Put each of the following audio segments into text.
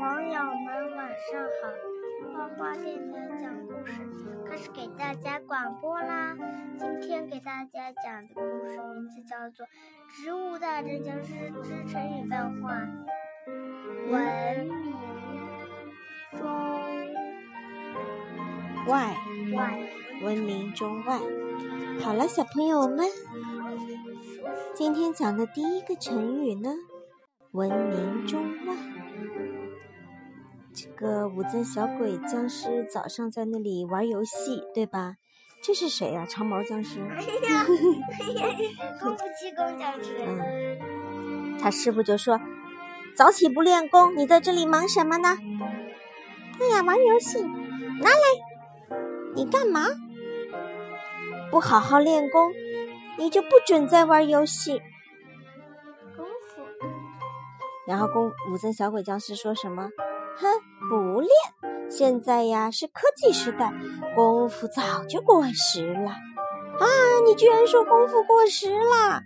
网友们晚上好，花花电台讲故事开始给大家广播啦。今天给大家讲的故事名字叫做《植物大战僵尸之成语漫画》，文明中外，外，文明中外。好了，小朋友们，今天讲的第一个成语呢，文明中外。这个武增小鬼僵尸早上在那里玩游戏，对吧？这是谁呀、长毛僵尸。哎呀，功夫气功僵尸，嗯，他师傅就说：“早起不练功，你在这里忙什么呢？”哎呀，玩游戏，拿来！你干嘛？不好好练功，你就不准再玩游戏。功夫，然后公武增小鬼僵尸说什么？哼，不练！现在呀是科技时代，功夫早就过时了。啊，你居然说功夫过时了！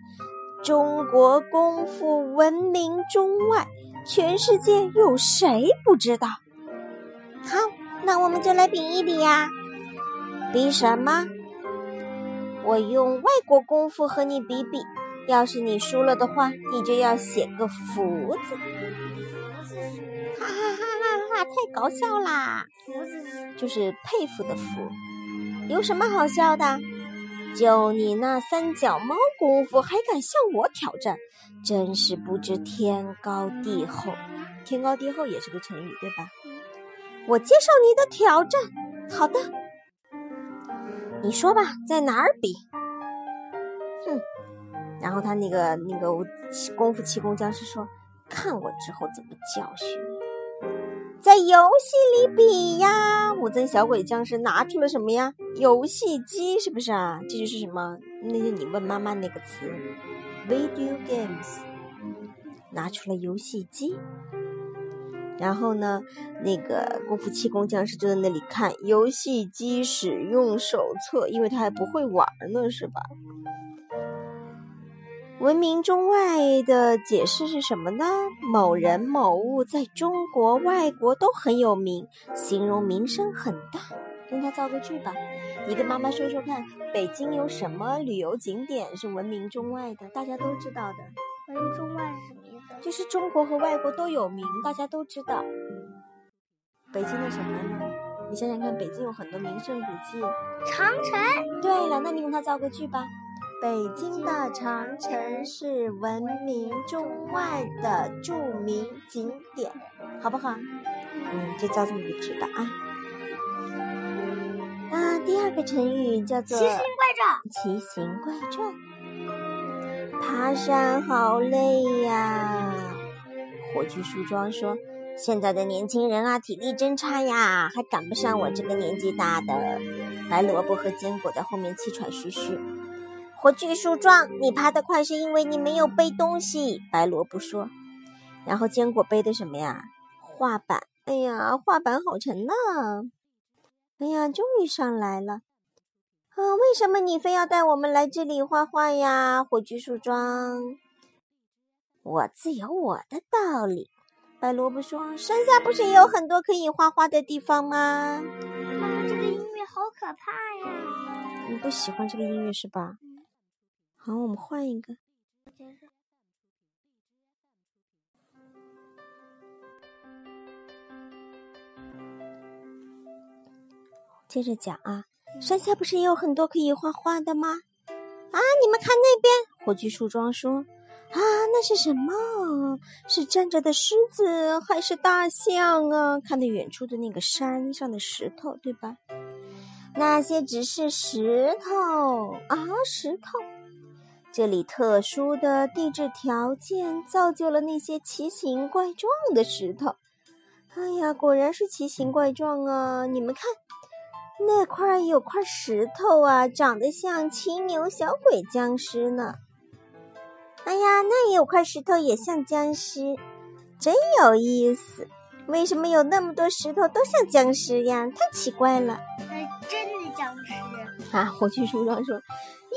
中国功夫闻名中外，全世界有谁不知道？好，那我们就来比一比呀。比什么？我用外国功夫和你比比。要是你输了的话，你就要写个福字。搞笑啦！福字就是佩服的服。有什么好笑的？就你那三脚猫功夫还敢向我挑战，真是不知天高地厚。天高地厚也是个成语，对吧？我接受你的挑战。好的，你说吧，在哪儿比？哼。然后他那个那个功夫气功僵尸说：“看我之后怎么教训你。”在游戏里比呀！武增小鬼僵尸拿出了什么呀？游戏机是不是啊？这就是什么？那就你问妈妈那个词，video games，拿出了游戏机。然后呢，那个功夫气功僵尸就在那里看游戏机使用手册，因为他还不会玩呢，是吧？闻名中外的解释是什么呢？某人某物在中国、外国都很有名，形容名声很大。跟他造个句吧，你跟妈妈说说看，北京有什么旅游景点是闻名中外的？大家都知道的，闻名中外是什么意思？就是中国和外国都有名，大家都知道。北京的什么呢？你想想看，北京有很多名胜古迹。长城。对了，那你跟他造个句吧。北京的长城是闻名中外的著名景点，好不好？嗯，就叫这么个句吧啊。啊，第二个成语叫做奇形怪状。奇形怪状。爬山好累呀！火炬树桩说：“现在的年轻人啊，体力真差呀，还赶不上我这个年纪大的。”白萝卜和坚果在后面气喘吁吁。火炬树桩，你爬得快是因为你没有背东西。白萝卜说，然后坚果背的什么呀？画板。哎呀，画板好沉呐！哎呀，终于上来了。啊，为什么你非要带我们来这里画画呀？火炬树桩，我自有我的道理。白萝卜说，山下不是也有很多可以画画的地方吗？妈，这个音乐好可怕呀！你不喜欢这个音乐是吧？好，我们换一个。接着讲啊，山下不是也有很多可以画画的吗？啊，你们看那边，火炬树桩说：“啊，那是什么？是站着的狮子还是大象啊？看到远处的那个山上的石头，对吧？那些只是石头啊，石头。”这里特殊的地质条件造就了那些奇形怪状的石头。哎呀，果然是奇形怪状啊！你们看，那块有块石头啊，长得像骑牛小鬼僵尸呢。哎呀，那也有块石头也像僵尸，真有意思。为什么有那么多石头都像僵尸呀？太奇怪了。那真的僵尸啊！火炬树桩说。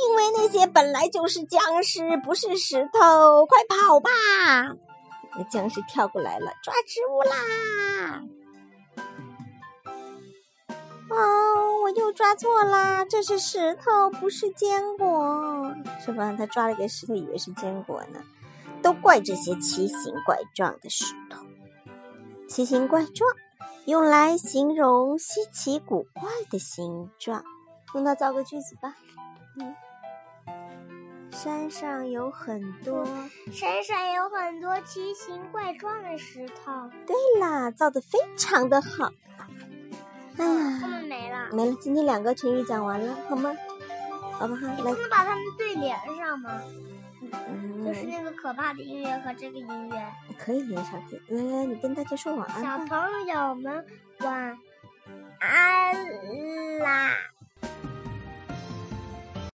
因为那些本来就是僵尸不是石头快跑吧！那僵尸跳过来了抓植物啦！哦我又抓错啦这是石头不是坚果。是吧？他抓了个石头以为是坚果呢？都怪这些奇形怪状的石头。奇形怪状用来形容稀奇古怪的形状。用它造个句子吧。嗯。山上有很多，山上有很多奇形怪状的石头。对啦，造的非常的好。哎呀，他们没了，没了。今天两个成语讲完了，好吗？好不好？来，能把它们对联上吗？嗯，就是那个可怕的音乐和这个音乐。可以连上，可以。来来，你跟大家说晚安。小朋友们晚安。